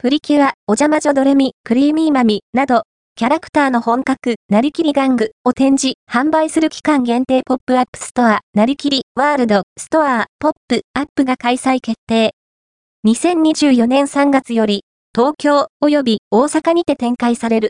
プリキュア、おジャ魔女どれみ、クリーミーマミ、など、キャラクターの本格、なりきり玩具を展示、販売する期間限定ポップアップストア、なりきり、ワールド、ストア、ポップアップが開催決定。2024年3月より、東京及び大阪にて展開される。